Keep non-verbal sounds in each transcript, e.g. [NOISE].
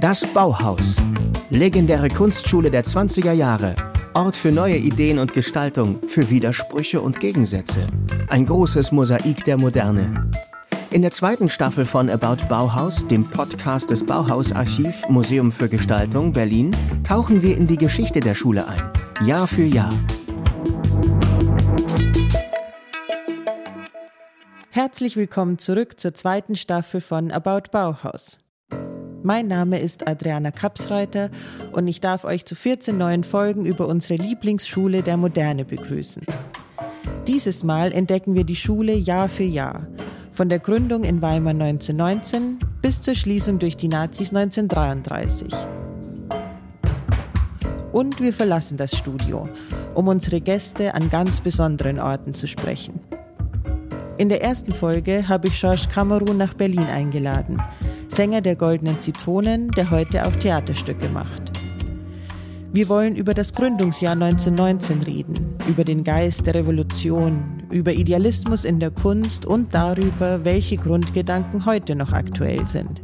Das Bauhaus. Legendäre Kunstschule der 20er Jahre. Ort für neue Ideen und Gestaltung, für Widersprüche und Gegensätze. Ein großes Mosaik der Moderne. In der zweiten Staffel von About Bauhaus, dem Podcast des Bauhausarchiv Museum für Gestaltung Berlin, tauchen wir in die Geschichte der Schule ein. Jahr für Jahr. Herzlich willkommen zurück zur zweiten Staffel von About Bauhaus. Mein Name ist Adriana Kapsreiter und ich darf euch zu 14 neuen Folgen über unsere Lieblingsschule der Moderne begrüßen. Dieses Mal entdecken wir die Schule Jahr für Jahr, von der Gründung in Weimar 1919 bis zur Schließung durch die Nazis 1933. Und wir verlassen das Studio, um unsere Gäste an ganz besonderen Orten zu sprechen. In der ersten Folge habe ich Georges Cameron nach Berlin eingeladen, Sänger der Goldenen Zitronen, der heute auch Theaterstücke macht. Wir wollen über das Gründungsjahr 1919 reden, über den Geist der Revolution, über Idealismus in der Kunst und darüber, welche Grundgedanken heute noch aktuell sind.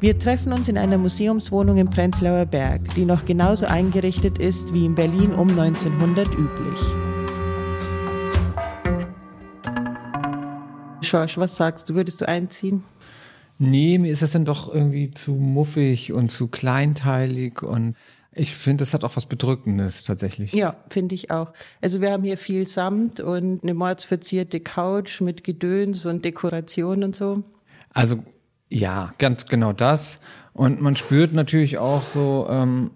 Wir treffen uns in einer Museumswohnung im Prenzlauer Berg, die noch genauso eingerichtet ist wie in Berlin um 1900 üblich. Schorsch, was sagst du? Würdest du einziehen? Nee, mir ist das dann doch irgendwie zu muffig und zu kleinteilig und ich finde, das hat auch was Bedrückendes tatsächlich. Ja, finde ich auch. Also wir haben hier viel Samt und eine mordsverzierte Couch mit Gedöns und Dekoration und so. Also ja, ganz genau das. Und man spürt natürlich auch so ähm,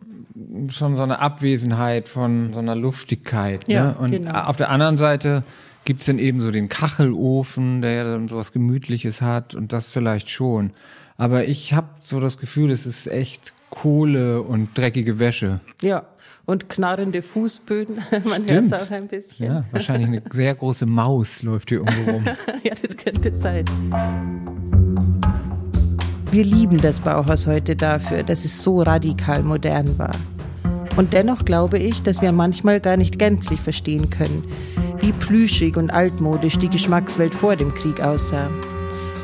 schon so eine Abwesenheit von so einer Luftigkeit. Ne? Ja, und genau. auf der anderen Seite Gibt es denn eben so den Kachelofen, der ja dann sowas Gemütliches hat und das vielleicht schon. Aber ich habe so das Gefühl, es ist echt Kohle und dreckige Wäsche. Ja, und knarrende Fußböden. [LAUGHS] Man hört es auch ein bisschen. Ja, wahrscheinlich eine sehr große Maus läuft hier irgendwo rum. [LAUGHS] ja, das könnte sein. Wir lieben das Bauhaus heute dafür, dass es so radikal modern war. Und dennoch glaube ich, dass wir manchmal gar nicht gänzlich verstehen können, wie plüschig und altmodisch die Geschmackswelt vor dem Krieg aussah.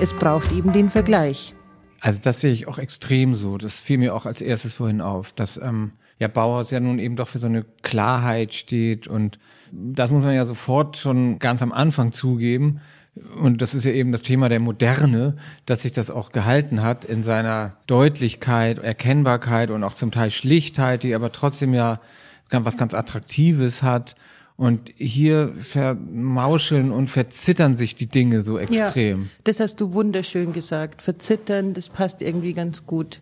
Es braucht eben den Vergleich. Also das sehe ich auch extrem so. Das fiel mir auch als erstes vorhin auf, dass ähm, ja Bauhaus ja nun eben doch für so eine Klarheit steht und das muss man ja sofort schon ganz am Anfang zugeben. Und das ist ja eben das Thema der Moderne, dass sich das auch gehalten hat in seiner Deutlichkeit, Erkennbarkeit und auch zum Teil Schlichtheit, die aber trotzdem ja was ganz Attraktives hat und hier vermauscheln und verzittern sich die Dinge so extrem. Ja, das hast du wunderschön gesagt. Verzittern, das passt irgendwie ganz gut.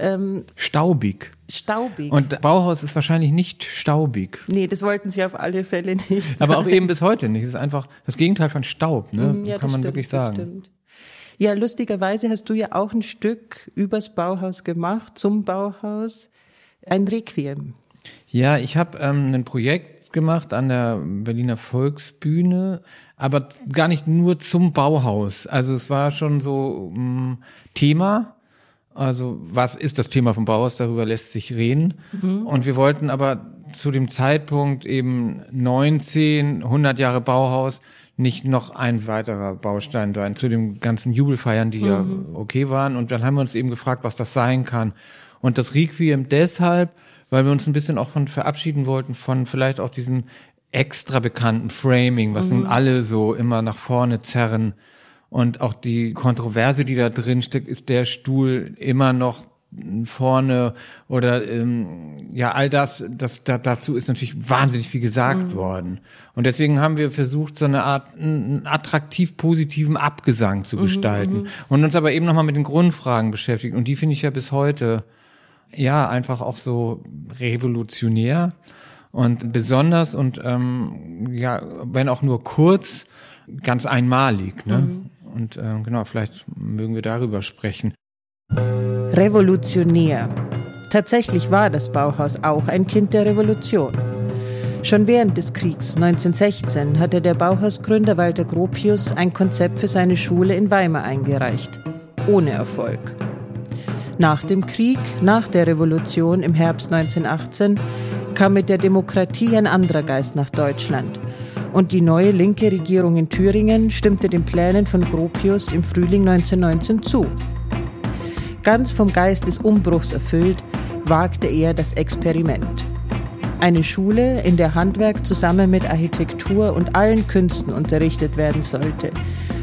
Ähm, staubig. Staubig. Und Bauhaus ist wahrscheinlich nicht staubig. Nee, das wollten sie auf alle Fälle nicht. [LAUGHS] Aber auch eben bis heute nicht. Es ist einfach das Gegenteil von Staub, ne? Mm, ja, Kann man stimmt, wirklich sagen. Das stimmt. Ja, lustigerweise hast du ja auch ein Stück übers Bauhaus gemacht, zum Bauhaus. Ein Requiem. Ja, ich habe ähm, ein Projekt gemacht an der Berliner Volksbühne, aber gar nicht nur zum Bauhaus. Also es war schon so mh, mm, Thema. Also was ist das Thema vom Bauhaus? Darüber lässt sich reden. Mhm. Und wir wollten aber zu dem Zeitpunkt eben 19, 100 Jahre Bauhaus nicht noch ein weiterer Baustein sein zu den ganzen Jubelfeiern, die mhm. ja okay waren. Und dann haben wir uns eben gefragt, was das sein kann. Und das Requiem deshalb, weil wir uns ein bisschen auch von verabschieden wollten von vielleicht auch diesem extra bekannten Framing, was mhm. nun alle so immer nach vorne zerren. Und auch die Kontroverse, die da drin steckt, ist der Stuhl immer noch vorne oder ähm, ja all das, das da, dazu ist natürlich wahnsinnig viel gesagt mhm. worden. Und deswegen haben wir versucht so eine Art einen attraktiv positiven Abgesang zu mhm, gestalten mhm, und uns aber eben noch mal mit den Grundfragen beschäftigt. Und die finde ich ja bis heute ja einfach auch so revolutionär und besonders und ähm, ja, wenn auch nur kurz, ganz einmalig. Ne? Mhm. Und äh, genau, vielleicht mögen wir darüber sprechen. Revolutionär. Tatsächlich war das Bauhaus auch ein Kind der Revolution. Schon während des Kriegs 1916 hatte der Bauhausgründer Walter Gropius ein Konzept für seine Schule in Weimar eingereicht. Ohne Erfolg. Nach dem Krieg, nach der Revolution im Herbst 1918, kam mit der Demokratie ein anderer Geist nach Deutschland. Und die neue linke Regierung in Thüringen stimmte den Plänen von Gropius im Frühling 1919 zu. Ganz vom Geist des Umbruchs erfüllt, wagte er das Experiment. Eine Schule, in der Handwerk zusammen mit Architektur und allen Künsten unterrichtet werden sollte,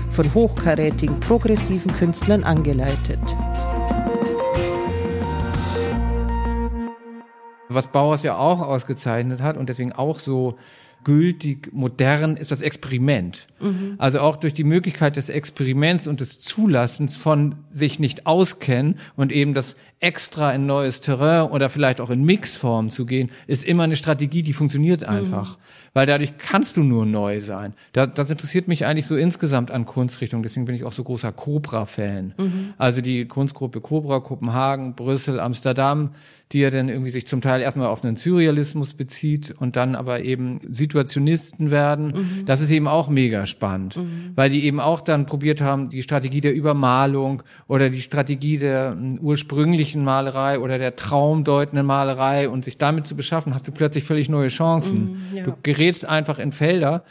von hochkarätigen, progressiven Künstlern angeleitet. Was Bauhaus ja auch ausgezeichnet hat und deswegen auch so gültig modern ist das Experiment. Mhm. Also auch durch die Möglichkeit des Experiments und des Zulassens von sich nicht auskennen und eben das extra in neues Terrain oder vielleicht auch in Mixform zu gehen, ist immer eine Strategie, die funktioniert einfach. Mhm. Weil dadurch kannst du nur neu sein. Das, interessiert mich eigentlich so insgesamt an Kunstrichtung. Deswegen bin ich auch so großer Cobra-Fan. Mhm. Also die Kunstgruppe Cobra, Kopenhagen, Brüssel, Amsterdam, die ja dann irgendwie sich zum Teil erstmal auf einen Surrealismus bezieht und dann aber eben Situationisten werden. Mhm. Das ist eben auch mega spannend, mhm. weil die eben auch dann probiert haben, die Strategie der Übermalung oder die Strategie der hm, ursprünglichen Malerei oder der traumdeutenden Malerei und sich damit zu beschaffen, hast du plötzlich völlig neue Chancen. Mm, ja. Du gerätst einfach in Felder,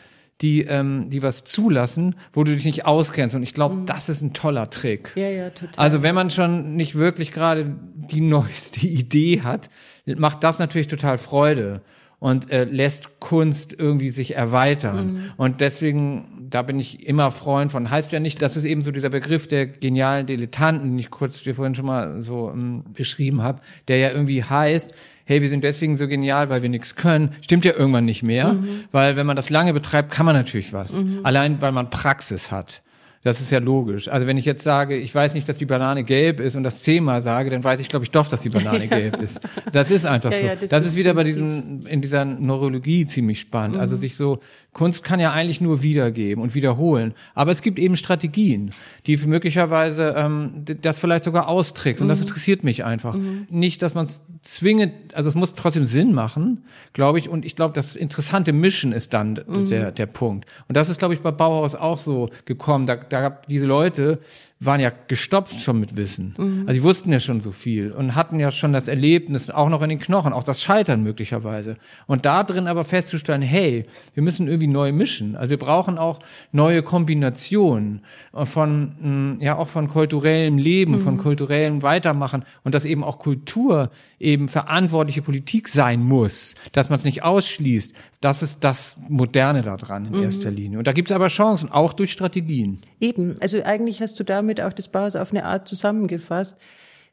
die, ähm, die was zulassen, wo du dich nicht auskennst. Und ich glaube, mm. das ist ein toller Trick. Ja, ja, total. Also wenn man schon nicht wirklich gerade die [LAUGHS] neueste Idee hat, macht das natürlich total Freude und äh, lässt Kunst irgendwie sich erweitern. Mhm. Und deswegen, da bin ich immer Freund von. Heißt ja nicht, das ist eben so dieser Begriff der genialen Dilettanten, den ich kurz dir vorhin schon mal so ähm, beschrieben habe, der ja irgendwie heißt, hey, wir sind deswegen so genial, weil wir nichts können, stimmt ja irgendwann nicht mehr, mhm. weil wenn man das lange betreibt, kann man natürlich was. Mhm. Allein weil man Praxis hat. Das ist ja logisch. Also wenn ich jetzt sage, ich weiß nicht, dass die Banane gelb ist und das zehnmal sage, dann weiß ich, glaube ich, doch, dass die Banane [LAUGHS] gelb ist. Das ist einfach ja, so. Ja, das, das ist, ist wieder bei diesem, in dieser Neurologie ziemlich spannend. Also mhm. Also sich so Kunst kann ja eigentlich nur wiedergeben und wiederholen. Aber es gibt eben Strategien, die möglicherweise ähm, das vielleicht sogar austrickst. Und mhm. das interessiert mich einfach. Mhm. Nicht, dass man es zwingend, also es muss trotzdem Sinn machen, glaube ich. Und ich glaube, das interessante Mischen ist dann mhm. der, der Punkt. Und das ist, glaube ich, bei Bauhaus auch so gekommen. Da, da gab diese Leute, waren ja gestopft schon mit Wissen. Mhm. Also die wussten ja schon so viel und hatten ja schon das Erlebnis auch noch in den Knochen, auch das Scheitern möglicherweise. Und da drin aber festzustellen, hey, wir müssen irgendwie neu mischen. Also wir brauchen auch neue Kombinationen von, mm, ja, auch von kulturellem Leben, mhm. von kulturellem Weitermachen und dass eben auch Kultur eben verantwortliche Politik sein muss, dass man es nicht ausschließt. Das ist das Moderne daran in mhm. erster Linie. Und da gibt es aber Chancen, auch durch Strategien. Eben, also eigentlich hast du damit auch das Bauhaus auf eine Art zusammengefasst.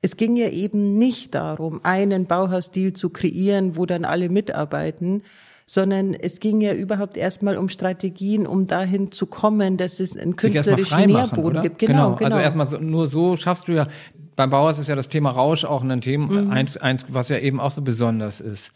Es ging ja eben nicht darum, einen Bauhausstil zu kreieren, wo dann alle mitarbeiten, sondern es ging ja überhaupt erstmal um Strategien, um dahin zu kommen, dass es einen künstlerischen Nährboden gibt. Genau, genau. genau. Also erstmal so, nur so schaffst du ja, beim Bauhaus ist ja das Thema Rausch auch ein Thema, mhm. eins, eins, was ja eben auch so besonders ist.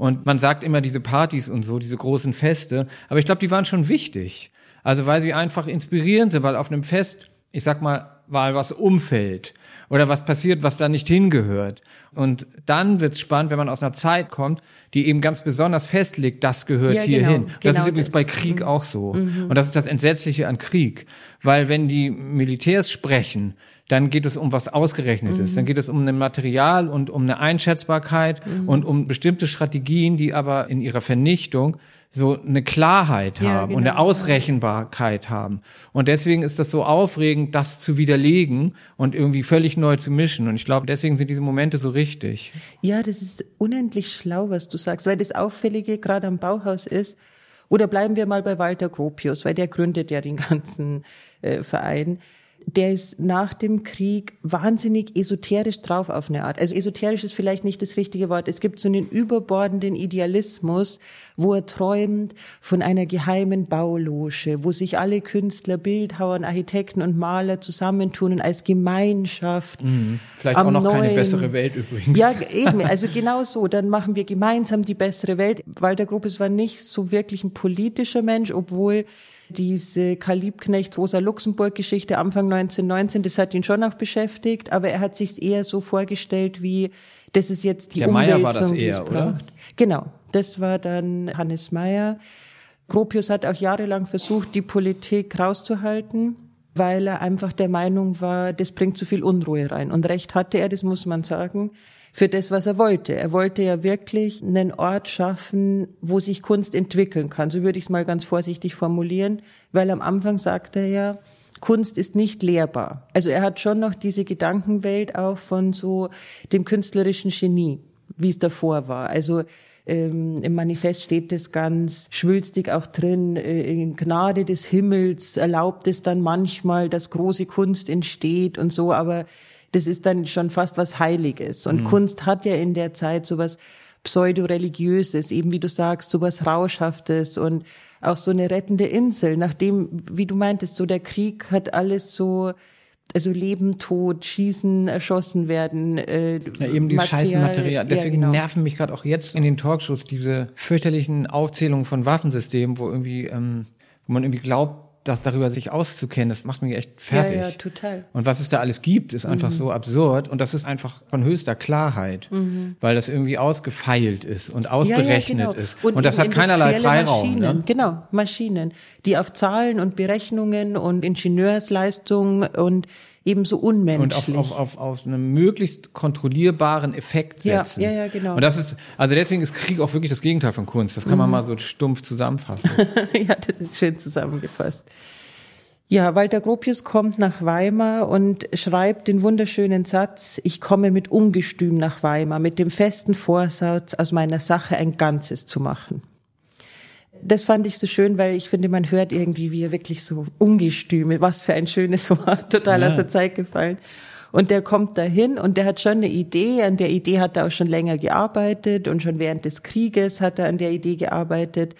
Und man sagt immer diese Partys und so, diese großen Feste, aber ich glaube, die waren schon wichtig. Also weil sie einfach inspirierend sind, weil auf einem Fest, ich sag mal, weil was umfällt oder was passiert, was da nicht hingehört. Und dann wird's spannend, wenn man aus einer Zeit kommt, die eben ganz besonders festlegt, das gehört ja, hier genau, hin. Das genau ist übrigens das. bei Krieg mhm. auch so. Mhm. Und das ist das Entsetzliche an Krieg. Weil wenn die Militärs sprechen, dann geht es um was Ausgerechnetes. Mhm. Dann geht es um ein Material und um eine Einschätzbarkeit mhm. und um bestimmte Strategien, die aber in ihrer Vernichtung so eine Klarheit ja, haben genau. und eine Ausrechenbarkeit haben. Und deswegen ist das so aufregend, das zu widerlegen und irgendwie völlig neu zu mischen. Und ich glaube, deswegen sind diese Momente so richtig. Ja, das ist unendlich schlau, was du sagst, weil das Auffällige gerade am Bauhaus ist, oder bleiben wir mal bei Walter Gropius, weil der gründet ja den ganzen äh, Verein der ist nach dem Krieg wahnsinnig esoterisch drauf auf eine Art. Also esoterisch ist vielleicht nicht das richtige Wort. Es gibt so einen überbordenden Idealismus, wo er träumt von einer geheimen Bauloge, wo sich alle Künstler, Bildhauer, Architekten und Maler zusammentun und als Gemeinschaft. Mhm. Vielleicht auch noch neuen, keine bessere Welt übrigens. Ja, eben. Also genau so. Dann machen wir gemeinsam die bessere Welt. Walter Gropius war nicht so wirklich ein politischer Mensch, obwohl diese Karl Liebknecht Rosa Luxemburg Geschichte Anfang 1919, das hat ihn schon auch beschäftigt, aber er hat sich eher so vorgestellt, wie das ist jetzt die Der Umwälzung, war das eher, oder? Genau, das war dann Hannes Meyer. Gropius hat auch jahrelang versucht, die Politik rauszuhalten, weil er einfach der Meinung war, das bringt zu viel Unruhe rein. Und recht hatte er, das muss man sagen für das, was er wollte. Er wollte ja wirklich einen Ort schaffen, wo sich Kunst entwickeln kann. So würde ich es mal ganz vorsichtig formulieren, weil am Anfang sagt er ja, Kunst ist nicht lehrbar. Also er hat schon noch diese Gedankenwelt auch von so dem künstlerischen Genie, wie es davor war. Also ähm, Im Manifest steht das ganz schwülstig auch drin. Äh, in Gnade des Himmels erlaubt es dann manchmal, dass große Kunst entsteht und so, aber das ist dann schon fast was Heiliges. Und mhm. Kunst hat ja in der Zeit sowas pseudo-religiöses, eben wie du sagst, sowas Rauschhaftes und auch so eine rettende Insel, nachdem, wie du meintest, so der Krieg hat alles so also Leben, Tod, Schießen, erschossen werden. Äh, ja, eben dieses Scheißmaterial. Deswegen ja, genau. nerven mich gerade auch jetzt in den Talkshows diese fürchterlichen Aufzählungen von Waffensystemen, wo irgendwie, ähm, wo man irgendwie glaubt, das darüber sich auszukennen, das macht mich echt fertig. Ja, ja, total. Und was es da alles gibt, ist einfach mhm. so absurd und das ist einfach von höchster Klarheit, mhm. weil das irgendwie ausgefeilt ist und ausberechnet ja, genau. ist. Und, und das hat keinerlei Freiraum. Maschinen, ne? Genau, Maschinen, die auf Zahlen und Berechnungen und Ingenieursleistung und ebenso unmenschlich. Und auf, auf, auf, auf einen möglichst kontrollierbaren Effekt setzen. Ja, ja, ja, genau. Und das ist, also deswegen ist Krieg auch wirklich das Gegenteil von Kunst. Das kann man mhm. mal so stumpf zusammenfassen. [LAUGHS] ja, das ist schön zusammengefasst. Ja, Walter Gropius kommt nach Weimar und schreibt den wunderschönen Satz, ich komme mit Ungestüm nach Weimar, mit dem festen Vorsatz, aus meiner Sache ein Ganzes zu machen das fand ich so schön, weil ich finde, man hört irgendwie, wie er wirklich so ungestüme, was für ein schönes [LAUGHS] Wort, total ja. aus der Zeit gefallen. Und der kommt dahin und der hat schon eine Idee. An der Idee hat er auch schon länger gearbeitet und schon während des Krieges hat er an der Idee gearbeitet.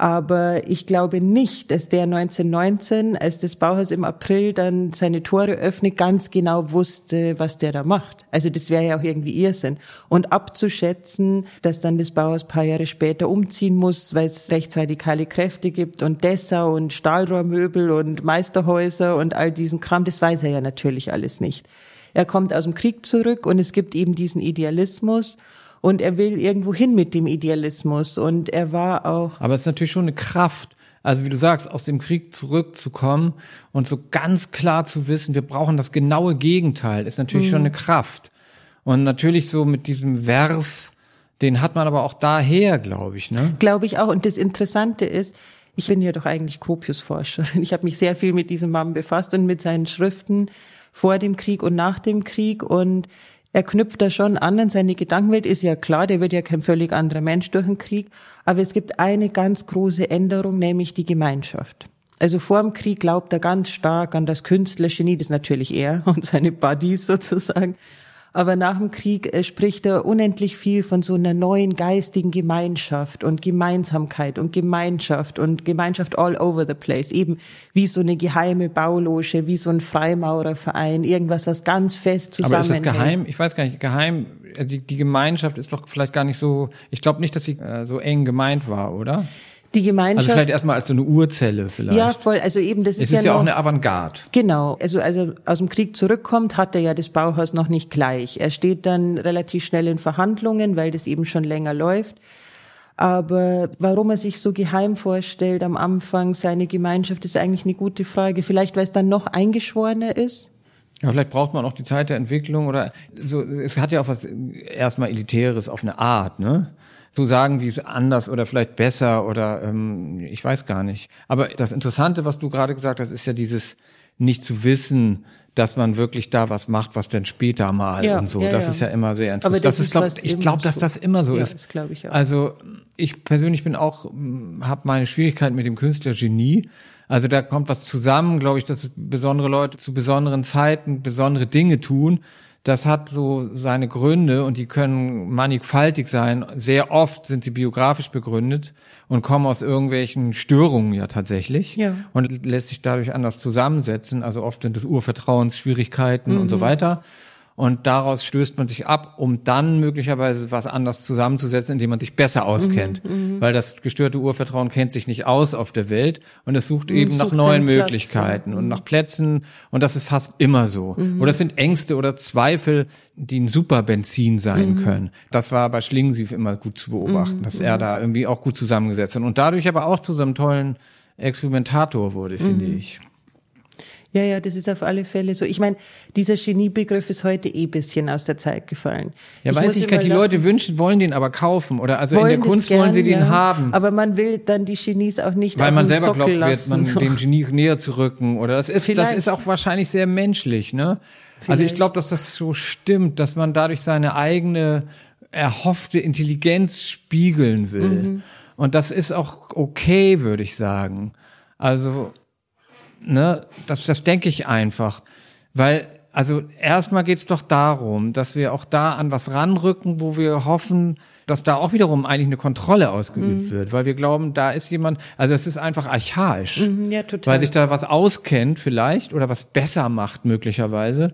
Aber ich glaube nicht, dass der 1919, als das Bauhaus im April dann seine Tore öffnet, ganz genau wusste, was der da macht. Also das wäre ja auch irgendwie Irrsinn. Und abzuschätzen, dass dann das Bauhaus paar Jahre später umziehen muss, weil es rechtsradikale Kräfte gibt und Dessau und Stahlrohrmöbel und Meisterhäuser und all diesen Kram, das weiß er ja natürlich alles nicht. Er kommt aus dem Krieg zurück und es gibt eben diesen Idealismus und er will irgendwo hin mit dem Idealismus und er war auch. Aber es ist natürlich schon eine Kraft. Also wie du sagst, aus dem Krieg zurückzukommen und so ganz klar zu wissen, wir brauchen das genaue Gegenteil, ist natürlich mhm. schon eine Kraft. Und natürlich so mit diesem Werf, den hat man aber auch daher, glaube ich, ne? Glaube ich auch. Und das Interessante ist, ich bin ja doch eigentlich Gropius-Forscherin. Ich habe mich sehr viel mit diesem Mann befasst und mit seinen Schriften vor dem Krieg und nach dem Krieg. Und er knüpft da schon an an seine Gedankenwelt, ist ja klar, der wird ja kein völlig anderer Mensch durch den Krieg. Aber es gibt eine ganz große Änderung, nämlich die Gemeinschaft. Also vor dem Krieg glaubt er ganz stark an das Künstlergenie, das ist natürlich er [LAUGHS] und seine Buddies sozusagen. Aber nach dem Krieg äh, spricht er unendlich viel von so einer neuen geistigen Gemeinschaft und Gemeinsamkeit und Gemeinschaft und Gemeinschaft all over the place. Eben wie so eine geheime Bauloge, wie so ein Freimaurerverein, irgendwas, was ganz fest zusammenhängt. Aber ist das geheim? Ich weiß gar nicht, geheim, äh, die, die Gemeinschaft ist doch vielleicht gar nicht so, ich glaube nicht, dass sie äh, so eng gemeint war, oder? Die Gemeinschaft. Also vielleicht erstmal als so eine Urzelle vielleicht. Ja, voll. Also eben, das ist, es ist ja, ja noch, auch eine Avantgarde. Genau. Also, also aus dem Krieg zurückkommt, hat er ja das Bauhaus noch nicht gleich. Er steht dann relativ schnell in Verhandlungen, weil das eben schon länger läuft. Aber warum er sich so geheim vorstellt am Anfang, seine Gemeinschaft, ist eigentlich eine gute Frage. Vielleicht, weil es dann noch eingeschworener ist. Ja, vielleicht braucht man auch die Zeit der Entwicklung oder so. Es hat ja auch was erstmal Elitäres auf eine Art, ne? Zu sagen, wie es anders oder vielleicht besser oder ähm, ich weiß gar nicht. Aber das Interessante, was du gerade gesagt hast, ist ja dieses nicht zu wissen, dass man wirklich da was macht, was dann später mal ja, und so. Ja, das ja. ist ja immer sehr interessant. Aber das, das ist, glaub, ich glaube, dass das immer so ist. Das glaube ich auch. Also ich persönlich bin auch, habe meine Schwierigkeiten mit dem Künstlergenie. Also da kommt was zusammen, glaube ich, dass besondere Leute zu besonderen Zeiten besondere Dinge tun das hat so seine Gründe und die können mannigfaltig sein. Sehr oft sind sie biografisch begründet und kommen aus irgendwelchen Störungen ja tatsächlich ja. und lässt sich dadurch anders zusammensetzen. Also oft sind es Urvertrauensschwierigkeiten mhm. und so mhm. weiter und daraus stößt man sich ab, um dann möglicherweise was anders zusammenzusetzen, indem man sich besser auskennt. Mhm, mhm. Weil das gestörte Urvertrauen kennt sich nicht aus auf der Welt und es sucht eben sucht nach neuen Möglichkeiten Platz, ja. und mhm. nach Plätzen und das ist fast immer so. Mhm. Oder es sind Ängste oder Zweifel, die ein Superbenzin sein mhm. können. Das war bei Schlingensief immer gut zu beobachten, dass er da irgendwie auch gut zusammengesetzt hat und dadurch aber auch zu so einem tollen Experimentator wurde, finde ich. Ja, ja, das ist auf alle Fälle so. Ich meine, dieser Geniebegriff ist heute eh bisschen aus der Zeit gefallen. Ja, ich weiß ich, die Leute wünschen, wollen den aber kaufen oder also in der Kunst gern, wollen sie den ja. haben. Aber man will dann die Genies auch nicht Weil man selber Sockel glaubt, lassen, wird man so. dem Genie näher zu rücken oder das ist, Vielleicht. das ist auch wahrscheinlich sehr menschlich, ne? Vielleicht. Also ich glaube, dass das so stimmt, dass man dadurch seine eigene erhoffte Intelligenz spiegeln will. Mhm. Und das ist auch okay, würde ich sagen. Also ne, das, das denke ich einfach. Weil, also erstmal geht's doch darum, dass wir auch da an was ranrücken, wo wir hoffen, dass da auch wiederum eigentlich eine Kontrolle ausgeübt mhm. wird, weil wir glauben, da ist jemand, also es ist einfach archaisch, mhm, ja, total. weil sich da was auskennt vielleicht oder was besser macht möglicherweise.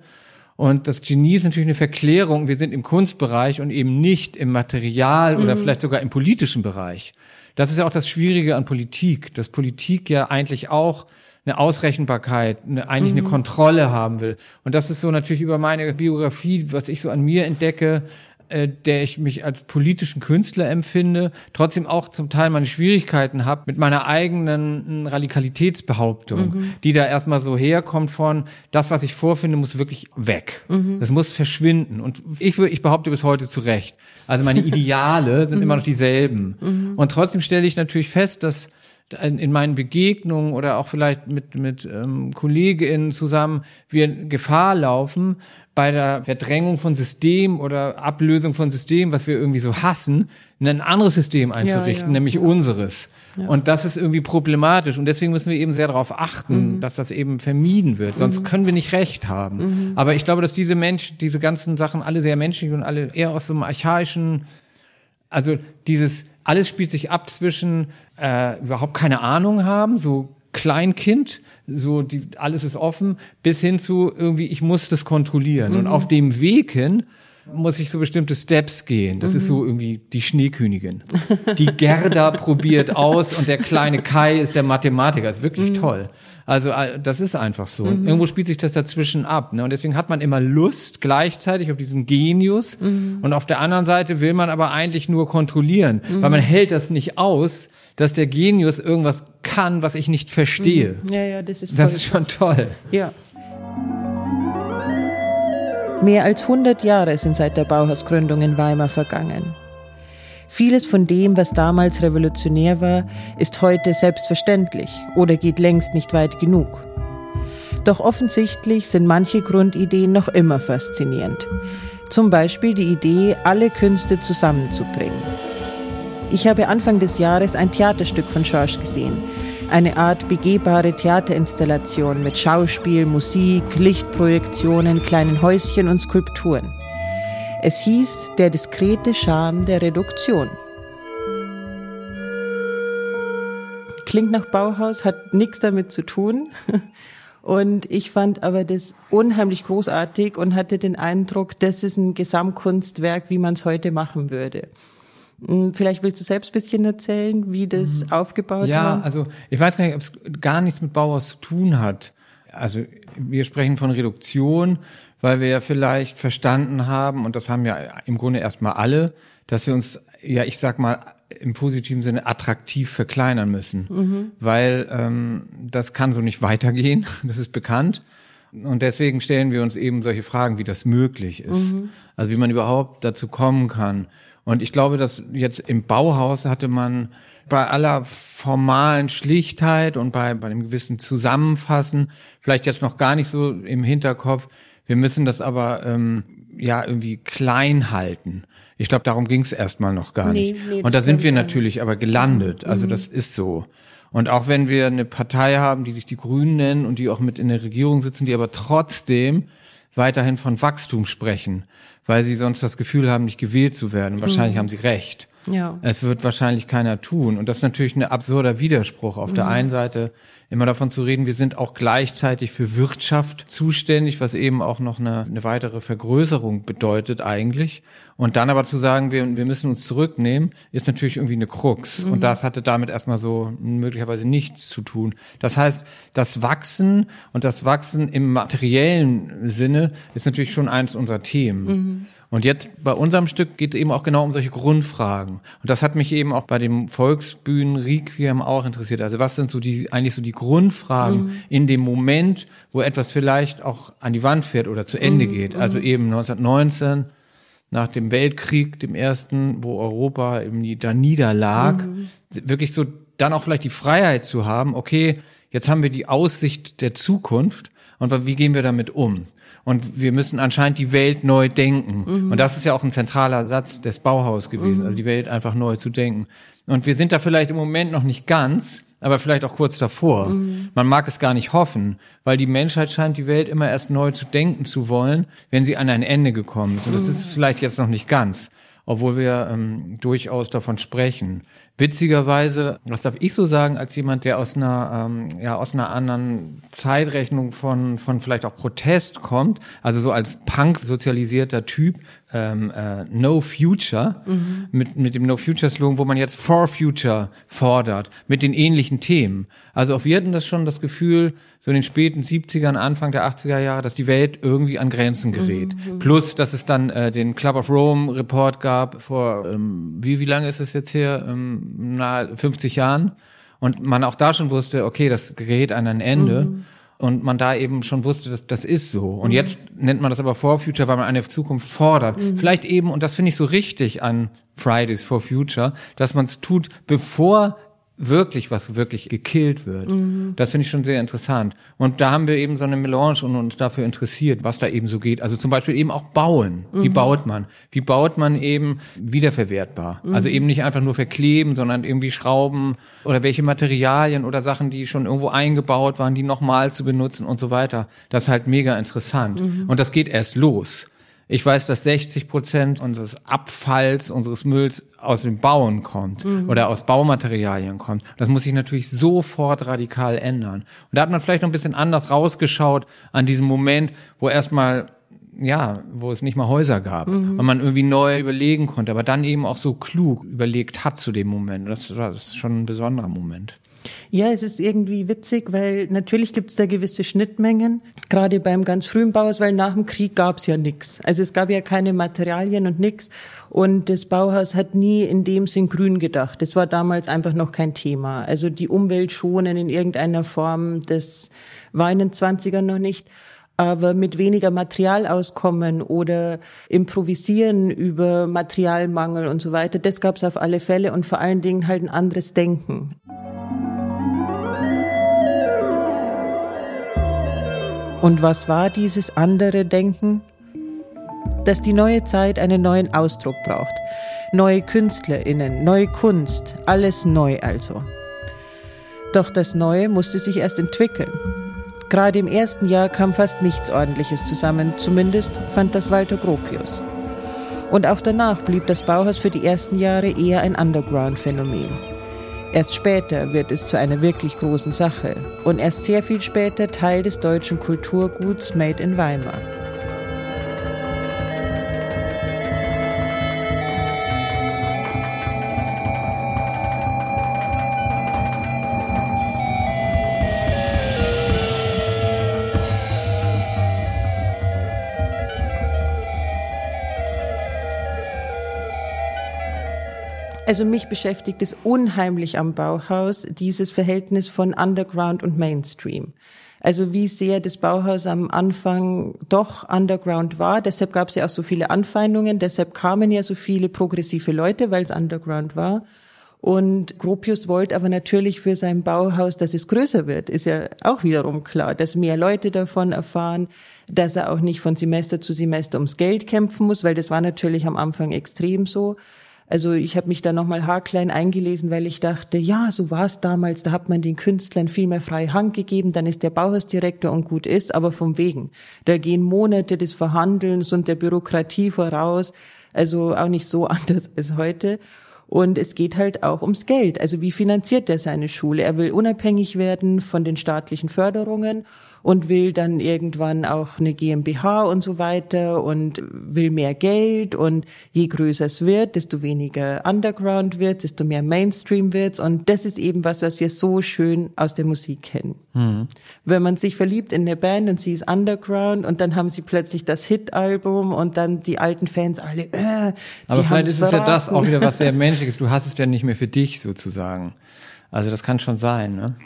Und das Genie ist natürlich eine Verklärung. Wir sind im Kunstbereich und eben nicht im Material oder mhm. vielleicht sogar im politischen Bereich. Das ist ja auch das Schwierige an Politik, dass Politik ja eigentlich auch eine Ausrechenbarkeit, eine, eigentlich mhm. eine Kontrolle haben will. Und das ist so natürlich über meine Biografie, was ich so an mir entdecke, äh, der ich mich als politischen Künstler empfinde, trotzdem auch zum Teil meine Schwierigkeiten habe mit meiner eigenen Radikalitätsbehauptung, mhm. die da erstmal so herkommt von, das, was ich vorfinde, muss wirklich weg. Mhm. Das muss verschwinden. Und ich, ich behaupte bis heute zu Recht. Also meine [LAUGHS] Ideale sind immer noch dieselben. Mhm. Und trotzdem stelle ich natürlich fest, dass in meinen Begegnungen oder auch vielleicht mit, mit ähm, KollegInnen zusammen wir Gefahr laufen, bei der Verdrängung von System oder Ablösung von System, was wir irgendwie so hassen, ein anderes System einzurichten, ja, ja, nämlich ja. unseres. Und das ist irgendwie problematisch. Und deswegen müssen wir eben sehr darauf achten, mhm. dass das eben vermieden wird. Sonst mhm. können wir nicht recht haben. Mhm. Aber ich glaube, dass diese Menschen, diese ganzen Sachen alle sehr menschlich und alle eher aus so einem archaischen, also dieses, alles spielt sich ab zwischen äh, überhaupt keine Ahnung haben, so Kleinkind, so die, alles ist offen, bis hin zu irgendwie, ich muss das kontrollieren. Mhm. Und auf dem Weg hin muss ich so bestimmte Steps gehen. Das mhm. ist so irgendwie die Schneekönigin. Die Gerda [LAUGHS] probiert aus und der kleine Kai ist der Mathematiker. Das ist wirklich mhm. toll. Also äh, das ist einfach so. Mhm. Irgendwo spielt sich das dazwischen ab. Ne? Und deswegen hat man immer Lust gleichzeitig auf diesen Genius. Mhm. Und auf der anderen Seite will man aber eigentlich nur kontrollieren, mhm. weil man hält das nicht aus, dass der Genius irgendwas kann, was ich nicht verstehe. Mhm. Ja, ja, das ist Das ist schon toll. Ja. Mehr als 100 Jahre sind seit der Bauhausgründung in Weimar vergangen. Vieles von dem, was damals revolutionär war, ist heute selbstverständlich oder geht längst nicht weit genug. Doch offensichtlich sind manche Grundideen noch immer faszinierend. Zum Beispiel die Idee, alle Künste zusammenzubringen. Ich habe Anfang des Jahres ein Theaterstück von Schorsch gesehen, eine Art begehbare Theaterinstallation mit Schauspiel, Musik, Lichtprojektionen, kleinen Häuschen und Skulpturen. Es hieß Der diskrete Charme der Reduktion. Klingt nach Bauhaus, hat nichts damit zu tun. [LAUGHS] Und ich fand aber das unheimlich großartig und hatte den Eindruck, das ist ein Gesamtkunstwerk, wie man es heute machen würde. Hm, vielleicht willst du selbst ein bisschen erzählen, wie das mhm. aufgebaut ja, war? Ja, also ich weiß gar nicht, ob es gar nichts mit Bauhaus zu tun hat. Also wir sprechen von Reduktion, weil wir ja vielleicht verstanden haben, und das haben ja im Grunde erstmal alle, dass wir uns, ja, ich sag mal, im positiven Sinne attraktiv verkleinern müssen. Mhm. Weil ähm, das kann so nicht [LAUGHS] weitergehen, das ist bekannt. Und deswegen stellen wir uns eben solche Fragen, wie das möglich ist. Mhm. Also wie man überhaupt dazu kommen kann. Und ich glaube, dass jetzt im Bauhaus hatte man bei aller formalen Schlichtheit und bei, bei einem gewissen Zusammenfassen vielleicht jetzt noch gar nicht so im Hinterkopf. Wir müssen das aber ähm, ja irgendwie klein halten. Ich glaube, darum ging es erstmal noch gar nee, nicht. Nee, und da sind wir natürlich aber gelandet. Also mhm. das ist so. Und auch wenn wir eine Partei haben, die sich die Grünen nennen und die auch mit in der Regierung sitzen, die aber trotzdem weiterhin von Wachstum sprechen, weil sie sonst das Gefühl haben, nicht gewählt zu werden. wahrscheinlich mhm. haben sie recht. Ja. Es wird wahrscheinlich keiner tun. Und das ist natürlich ein absurder Widerspruch. Auf mhm. der einen Seite immer davon zu reden, wir sind auch gleichzeitig für Wirtschaft zuständig, was eben auch noch eine, eine weitere Vergrößerung bedeutet eigentlich. Und dann aber zu sagen, wir, wir müssen uns zurücknehmen, ist natürlich irgendwie eine Krux. Mhm. Und das hatte damit erstmal so möglicherweise nichts zu tun. Das heißt, das Wachsen und das Wachsen im materiellen Sinne ist natürlich schon eins unserer Themen. Mhm. Und jetzt bei unserem Stück geht es eben auch genau um solche Grundfragen. Und das hat mich eben auch bei dem Volksbühnen Requiem auch interessiert. Also was sind so die, eigentlich so die Grundfragen mhm. in dem Moment, wo etwas vielleicht auch an die Wand fährt oder zu Ende mhm. geht? Also mhm. eben 1919 nach dem Weltkrieg, dem ersten, wo Europa eben da niederlag, mhm. wirklich so dann auch vielleicht die Freiheit zu haben, okay, jetzt haben wir die Aussicht der Zukunft und wie gehen wir damit um? Und wir müssen anscheinend die Welt neu denken. Mhm. Und das ist ja auch ein zentraler Satz des Bauhaus gewesen, mhm. also die Welt einfach neu zu denken. Und wir sind da vielleicht im Moment noch nicht ganz, aber vielleicht auch kurz davor. Mhm. Man mag es gar nicht hoffen, weil die Menschheit scheint die Welt immer erst neu zu denken zu wollen, wenn sie an ein Ende gekommen ist. Und das mhm. ist vielleicht jetzt noch nicht ganz, obwohl wir ähm, durchaus davon sprechen. Witzigerweise, was darf ich so sagen, als jemand, der aus einer, ähm, ja, aus einer anderen Zeitrechnung von, von vielleicht auch Protest kommt, also so als Punk sozialisierter Typ, ähm, äh, No Future, mhm. mit, mit dem No Future Slogan, wo man jetzt For Future fordert, mit den ähnlichen Themen. Also auch wir hatten das schon das Gefühl, so in den späten 70ern, Anfang der 80er Jahre, dass die Welt irgendwie an Grenzen gerät. Mhm. Plus, dass es dann äh, den Club of Rome Report gab vor, ähm, wie, wie lange ist es jetzt her? Ähm, na, 50 Jahren. Und man auch da schon wusste, okay, das gerät an ein Ende. Mhm und man da eben schon wusste, dass das ist so. Und mhm. jetzt nennt man das aber For Future, weil man eine Zukunft fordert. Mhm. Vielleicht eben, und das finde ich so richtig an Fridays for Future, dass man es tut, bevor wirklich was wirklich gekillt wird. Mhm. Das finde ich schon sehr interessant. Und da haben wir eben so eine Melange und uns dafür interessiert, was da eben so geht. Also zum Beispiel eben auch bauen. Mhm. Wie baut man? Wie baut man eben wiederverwertbar? Mhm. Also eben nicht einfach nur verkleben, sondern irgendwie Schrauben oder welche Materialien oder Sachen, die schon irgendwo eingebaut waren, die nochmal zu benutzen und so weiter. Das ist halt mega interessant. Mhm. Und das geht erst los. Ich weiß, dass 60 Prozent unseres Abfalls, unseres Mülls aus dem Bauen kommt mhm. oder aus Baumaterialien kommt. Das muss sich natürlich sofort radikal ändern. Und da hat man vielleicht noch ein bisschen anders rausgeschaut an diesem Moment, wo erstmal ja, wo es nicht mal Häuser gab mhm. und man irgendwie neu überlegen konnte, aber dann eben auch so klug überlegt hat zu dem Moment. Das, das ist schon ein besonderer Moment. Ja, es ist irgendwie witzig, weil natürlich gibt es da gewisse Schnittmengen, gerade beim ganz frühen Bauhaus, weil nach dem Krieg gab es ja nichts. Also es gab ja keine Materialien und nichts. Und das Bauhaus hat nie in dem Sinn grün gedacht. Das war damals einfach noch kein Thema. Also die Umwelt schonen in irgendeiner Form, das war in den 20ern noch nicht aber mit weniger Material auskommen oder improvisieren über Materialmangel und so weiter, das gab es auf alle Fälle und vor allen Dingen halt ein anderes Denken. Und was war dieses andere Denken? Dass die neue Zeit einen neuen Ausdruck braucht. Neue KünstlerInnen, neue Kunst, alles neu also. Doch das Neue musste sich erst entwickeln. Gerade im ersten Jahr kam fast nichts Ordentliches zusammen, zumindest fand das Walter Gropius. Und auch danach blieb das Bauhaus für die ersten Jahre eher ein Underground-Phänomen. Erst später wird es zu einer wirklich großen Sache und erst sehr viel später Teil des deutschen Kulturguts Made in Weimar. Also mich beschäftigt es unheimlich am Bauhaus, dieses Verhältnis von Underground und Mainstream. Also wie sehr das Bauhaus am Anfang doch Underground war. Deshalb gab es ja auch so viele Anfeindungen. Deshalb kamen ja so viele progressive Leute, weil es Underground war. Und Gropius wollte aber natürlich für sein Bauhaus, dass es größer wird, ist ja auch wiederum klar, dass mehr Leute davon erfahren, dass er auch nicht von Semester zu Semester ums Geld kämpfen muss, weil das war natürlich am Anfang extrem so. Also ich habe mich da nochmal haarklein eingelesen, weil ich dachte, ja, so war es damals, da hat man den Künstlern viel mehr freie Hand gegeben, dann ist der Bauhausdirektor und gut ist, aber vom Wegen. Da gehen Monate des Verhandelns und der Bürokratie voraus, also auch nicht so [LAUGHS] anders als heute. Und es geht halt auch ums Geld. Also wie finanziert er seine Schule? Er will unabhängig werden von den staatlichen Förderungen und will dann irgendwann auch eine GmbH und so weiter und will mehr Geld und je größer es wird, desto weniger Underground wird, desto mehr Mainstream wird und das ist eben was, was wir so schön aus der Musik kennen. Mhm. Wenn man sich verliebt in eine Band und sie ist Underground und dann haben sie plötzlich das Hit-Album und dann die alten Fans alle, äh, Aber vielleicht ist es ja das auch wieder was sehr [LAUGHS] Menschliches. Du hast es ja nicht mehr für dich sozusagen. Also das kann schon sein, ne?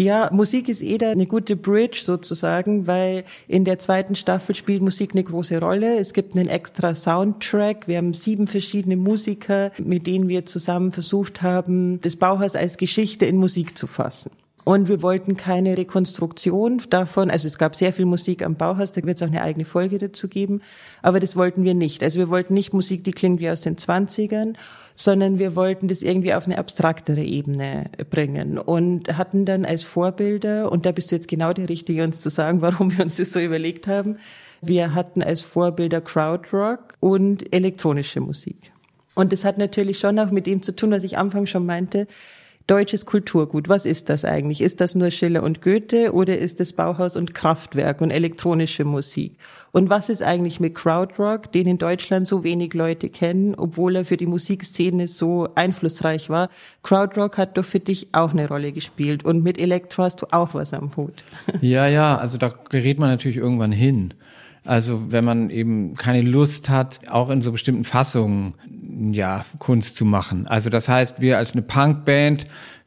Ja, Musik ist eh da eine gute Bridge sozusagen, weil in der zweiten Staffel spielt Musik eine große Rolle. Es gibt einen extra Soundtrack. Wir haben sieben verschiedene Musiker, mit denen wir zusammen versucht haben, das Bauhaus als Geschichte in Musik zu fassen. Und wir wollten keine Rekonstruktion davon. Also es gab sehr viel Musik am Bauhaus, da wird es auch eine eigene Folge dazu geben. Aber das wollten wir nicht. Also wir wollten nicht Musik, die klingt wie aus den Zwanzigern, sondern wir wollten das irgendwie auf eine abstraktere Ebene bringen und hatten dann als Vorbilder, und da bist du jetzt genau der Richtige, uns zu sagen, warum wir uns das so überlegt haben, wir hatten als Vorbilder Crowdrock und elektronische Musik. Und das hat natürlich schon auch mit dem zu tun, was ich am Anfang schon meinte, Deutsches Kulturgut, was ist das eigentlich? Ist das nur Schiller und Goethe oder ist es Bauhaus und Kraftwerk und elektronische Musik? Und was ist eigentlich mit Crowdrock, den in Deutschland so wenig Leute kennen, obwohl er für die Musikszene so einflussreich war? Crowdrock hat doch für dich auch eine Rolle gespielt und mit Elektro hast du auch was am Hut. [LAUGHS] Ja, ja, also da gerät man natürlich irgendwann hin. Also wenn man eben keine Lust hat, auch in so bestimmten Fassungen ja Kunst zu machen. Also das heißt, wir als eine Punkband,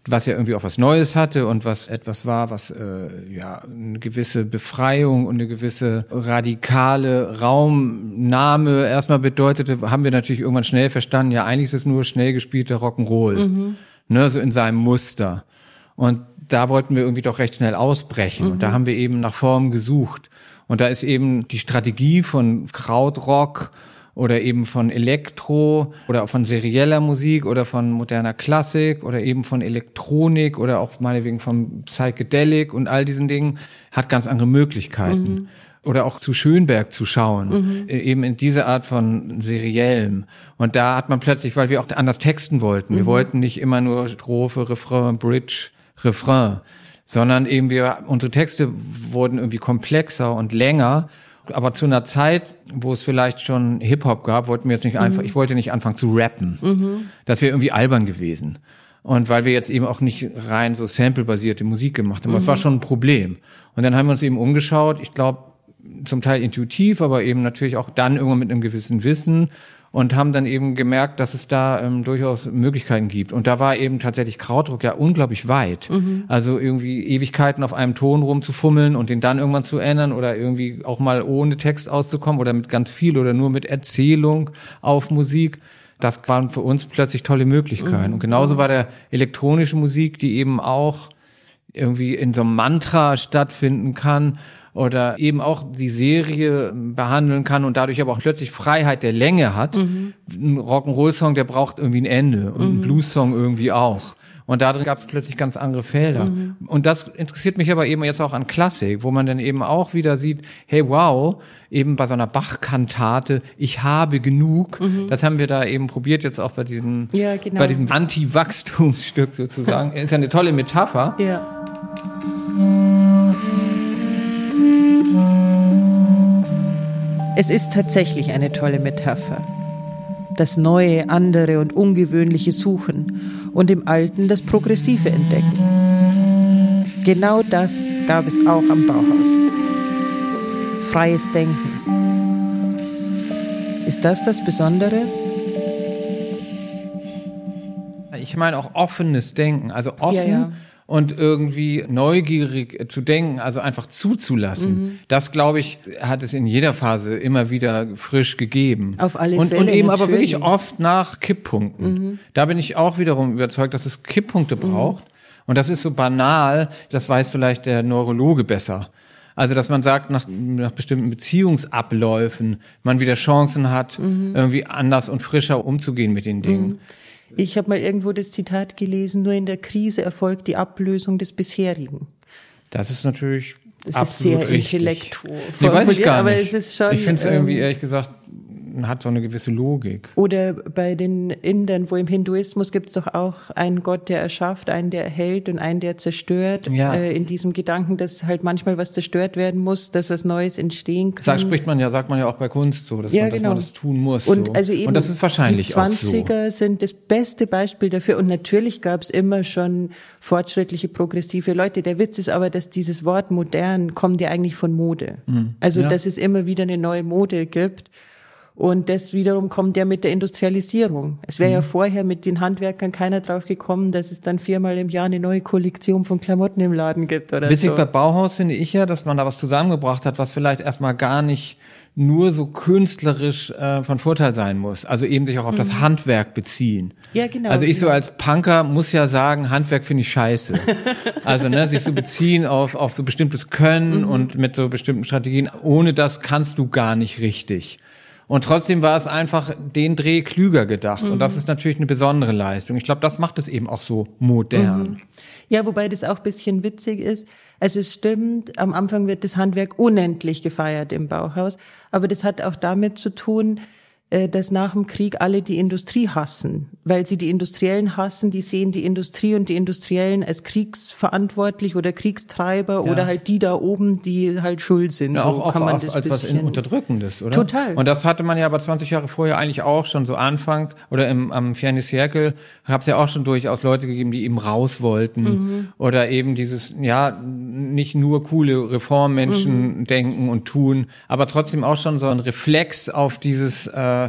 was ja irgendwie auch was Neues hatte und was etwas war, was äh, ja eine gewisse Befreiung und eine gewisse radikale Raumnahme erstmal bedeutete, haben wir natürlich irgendwann schnell verstanden, ja eigentlich ist es nur schnell gespielter Rock'n'Roll, mhm. ne, so in seinem Muster. Und da wollten wir irgendwie doch recht schnell ausbrechen. Mhm. Und da mhm. haben wir eben nach Formen gesucht. Und da ist eben die Strategie von Krautrock oder eben von Elektro oder auch von serieller Musik oder von moderner Klassik oder eben von Elektronik oder auch meinetwegen von Psychedelic und all diesen Dingen hat ganz andere Möglichkeiten. Mhm. Oder auch zu Schönberg zu schauen, mhm. Äh, eben in diese Art von seriellem. Und da hat man plötzlich, weil wir auch anders texten wollten, mhm. wir wollten nicht immer nur Strophe, Refrain, Bridge, Refrain, sondern eben wir, unsere Texte wurden irgendwie komplexer und länger. Aber zu einer Zeit, wo es vielleicht schon Hip-Hop gab, wollten wir jetzt nicht einfach, mhm. ich wollte nicht anfangen zu rappen. Mhm. Das wäre irgendwie albern gewesen. Und weil wir jetzt eben auch nicht rein so sample-basierte Musik gemacht haben, mhm. das war schon ein Problem. Und dann haben wir uns eben umgeschaut, ich glaube, zum Teil intuitiv, aber eben natürlich auch dann irgendwann mit einem gewissen Wissen und haben dann eben gemerkt, dass es da ähm, durchaus Möglichkeiten gibt. Und da war eben tatsächlich Krautdruck ja unglaublich weit. Mhm. Also irgendwie Ewigkeiten auf einem Ton rumzufummeln und den dann irgendwann zu ändern oder irgendwie auch mal ohne Text auszukommen oder mit ganz viel oder nur mit Erzählung auf Musik. Das waren für uns plötzlich tolle Möglichkeiten. Mhm. Und genauso bei der elektronischen Musik, die eben auch irgendwie in so einem Mantra stattfinden kann oder eben auch die Serie behandeln kann und dadurch aber auch plötzlich Freiheit der Länge hat. Mhm. Ein Rock'n'Roll-Song, der braucht irgendwie ein Ende und mhm. ein Blues-Song irgendwie auch. Und da gab es plötzlich ganz andere Felder. Mhm. Und das interessiert mich aber eben jetzt auch an Klassik, wo man dann eben auch wieder sieht, hey wow, eben bei so einer Bach-Kantate, ich habe genug. Mhm. Das haben wir da eben probiert jetzt auch bei diesem, ja, genau. bei diesem Anti-Wachstumsstück sozusagen. [LAUGHS] Ist ja eine tolle Metapher. Ja. Es ist tatsächlich eine tolle Metapher. Das Neue, andere und Ungewöhnliche suchen und im Alten das Progressive entdecken. Genau das gab es auch am Bauhaus. Freies Denken. Ist das das Besondere? Ich meine auch offenes Denken, also offen. Ja, ja und irgendwie neugierig zu denken, also einfach zuzulassen. Mhm. Das, glaube ich, hat es in jeder Phase immer wieder frisch gegeben. Auf alle und, Fälle. Und eben aber wirklich oft nach Kipppunkten. Mhm. Da bin ich auch wiederum überzeugt, dass es Kipppunkte mhm. braucht. Und das ist so banal, das weiß vielleicht der Neurologe besser. Also, dass man sagt, nach, nach bestimmten Beziehungsabläufen man wieder Chancen hat, mhm. irgendwie anders und frischer umzugehen mit den Dingen. Mhm. Ich habe mal irgendwo das Zitat gelesen, nur in der Krise erfolgt die Ablösung des bisherigen. Das ist natürlich das absolut ist sehr richtig. intellektuell. Nee, weiß ich gar nicht. Aber es ist schon, ich finde es irgendwie, ähm, ehrlich gesagt, hat so eine gewisse Logik. Oder bei den Indern, wo im Hinduismus gibt es doch auch einen Gott, der erschafft, einen, der erhält und einen, der zerstört. Ja. Äh, in diesem Gedanken, dass halt manchmal was zerstört werden muss, dass was Neues entstehen kann. Sag, spricht man ja, sagt man ja auch bei Kunst so, dass, Ja, man, dass genau. man das tun muss. Und so. also eben und das ist wahrscheinlich die auch so. 20er sind das beste Beispiel dafür. Und natürlich gab es immer schon fortschrittliche, progressive Leute. Der Witz ist aber, dass dieses Wort modern kommt ja eigentlich von Mode. Also Mhm. Ja. dass es immer wieder eine neue Mode gibt. Und das wiederum kommt ja mit der Industrialisierung. Es wäre Mhm. ja vorher mit den Handwerkern keiner drauf gekommen, dass es dann viermal im Jahr eine neue Kollektion von Klamotten im Laden gibt oder Witzig so. bei Bauhaus finde ich ja, dass man da was zusammengebracht hat, was vielleicht erstmal gar nicht nur so künstlerisch äh, von Vorteil sein muss. Also eben sich auch auf das Handwerk beziehen. Mhm. Ja, genau, Also ich so genau. als Punker muss ja sagen, Handwerk finde ich scheiße. [LAUGHS] also ne, sich so beziehen auf, auf so bestimmtes Mhm. Können und mit so bestimmten Strategien. Ohne das kannst du gar nicht richtig. Und trotzdem war es einfach den Dreh klüger gedacht. Und Mhm. das ist natürlich eine besondere Leistung. Ich glaube, das macht es eben auch so modern. Ja, wobei das auch ein bisschen witzig ist. Also es stimmt, am Anfang wird das Handwerk unendlich gefeiert im Bauhaus, aber das hat auch damit zu tun, dass nach dem Krieg alle die Industrie hassen, weil sie die Industriellen hassen, die sehen die Industrie und die Industriellen als kriegsverantwortlich oder Kriegstreiber oder halt die da oben, die halt schuld sind. Ja, so auch, auch, kann man auch das als was Unterdrückendes, oder? Total. Und das hatte man ja aber 20 Jahre vorher eigentlich auch schon so Anfang oder im am Fianni Circle gab es ja auch schon durchaus Leute gegeben, die eben raus wollten Mhm. oder eben dieses ja nicht nur coole Reformmenschen Mhm. denken und tun, aber trotzdem auch schon so ein Reflex auf dieses äh,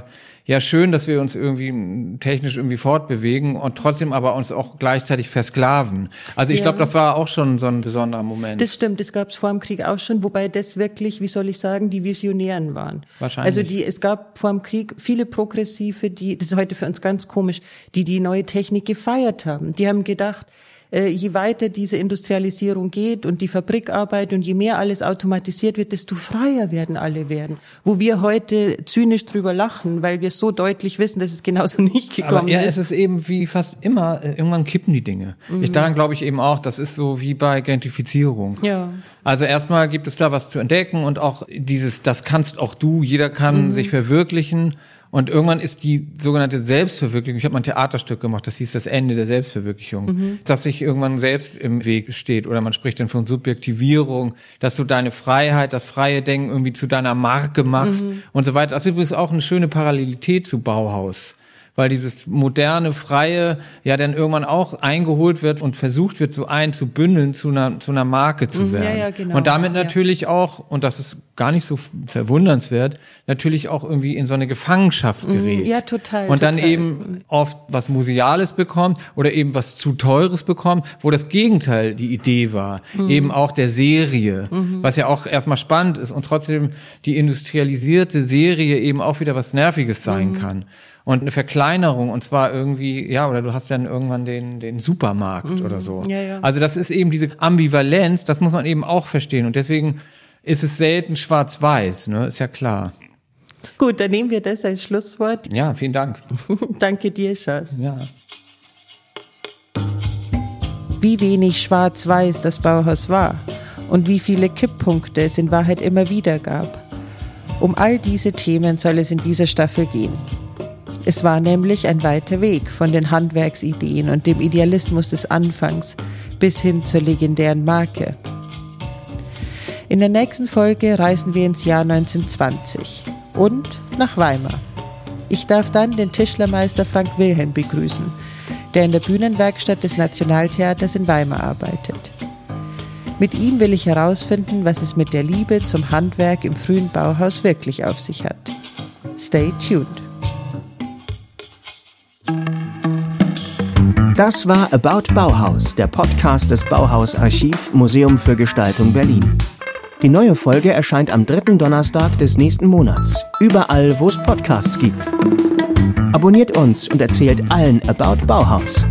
ja schön, dass wir uns irgendwie technisch irgendwie fortbewegen und trotzdem aber uns auch gleichzeitig versklaven. Also ich Ja. glaube, das war auch schon so ein besonderer Moment. Das stimmt, das gab es vor dem Krieg auch schon, wobei das wirklich, wie soll ich sagen, die Visionären waren. Wahrscheinlich. Also die, es gab vor dem Krieg viele Progressive, die, das ist heute für uns ganz komisch, die die neue Technik gefeiert haben. Die haben gedacht, je weiter diese Industrialisierung geht und die Fabrikarbeit und je mehr alles automatisiert wird, desto freier werden alle werden. Wo wir heute zynisch drüber lachen, weil wir so deutlich wissen, dass es genauso [LAUGHS] nicht gekommen Aber ja, ist. es ist eben wie fast immer, äh, irgendwann kippen die Dinge. Ich daran glaube ich eben auch, das ist so wie bei Gentrifizierung. Ja. Also erstmal gibt es da was zu entdecken und auch dieses, das kannst auch du, jeder kann sich verwirklichen. Und irgendwann ist die sogenannte Selbstverwirklichung, ich habe mal ein Theaterstück gemacht, das hieß das Ende der Selbstverwirklichung, dass sich irgendwann selbst im Weg steht. Oder man spricht dann von Subjektivierung, dass du deine Freiheit, das freie Denken irgendwie zu deiner Marke machst und so weiter. Das ist übrigens auch eine schöne Parallelität zu Bauhaus weil dieses moderne, freie ja dann irgendwann auch eingeholt wird und versucht wird, so einzubündeln, zu einer, zu einer Marke zu Mhm, ja, werden. ja, genau. Und damit Ja. natürlich auch, und das ist gar nicht so verwundernswert, natürlich auch irgendwie in so eine Gefangenschaft gerät. Mhm, ja, total, Und dann total. eben oft was Museales bekommt oder eben was zu Teures bekommt, wo das Gegenteil die Idee war. Mhm. Eben auch der Serie, was ja auch erstmal spannend ist und trotzdem die industrialisierte Serie eben auch wieder was Nerviges sein Mhm. kann. Und eine Verkleinerung, und zwar irgendwie, ja, oder du hast dann irgendwann den, den Supermarkt oder so. Mhm. Ja, ja. Also das ist eben diese Ambivalenz, das muss man eben auch verstehen. Und deswegen ist es selten schwarz-weiß, ne? Ist ja klar. Gut, dann nehmen wir das als Schlusswort. Ja, vielen Dank. [LAUGHS] Danke dir, Charles. Ja. wie wenig schwarz-weiß das Bauhaus war und wie viele Kipppunkte es in Wahrheit immer wieder gab. Um all diese Themen soll es in dieser Staffel gehen. Es war nämlich ein weiter Weg von den Handwerksideen und dem Idealismus des Anfangs bis hin zur legendären Marke. In der nächsten Folge reisen wir ins Jahr 1920 und nach Weimar. Ich darf dann den Tischlermeister Frank Wilhelm begrüßen, der in der Bühnenwerkstatt des Nationaltheaters in Weimar arbeitet. Mit ihm will ich herausfinden, was es mit der Liebe zum Handwerk im frühen Bauhaus wirklich auf sich hat. Stay tuned. Das war About Bauhaus, der Podcast des Bauhaus Archiv Museum für Gestaltung Berlin. Die neue Folge erscheint am dritten Donnerstag des nächsten Monats, überall, wo es Podcasts gibt. Abonniert uns und erzählt allen About Bauhaus.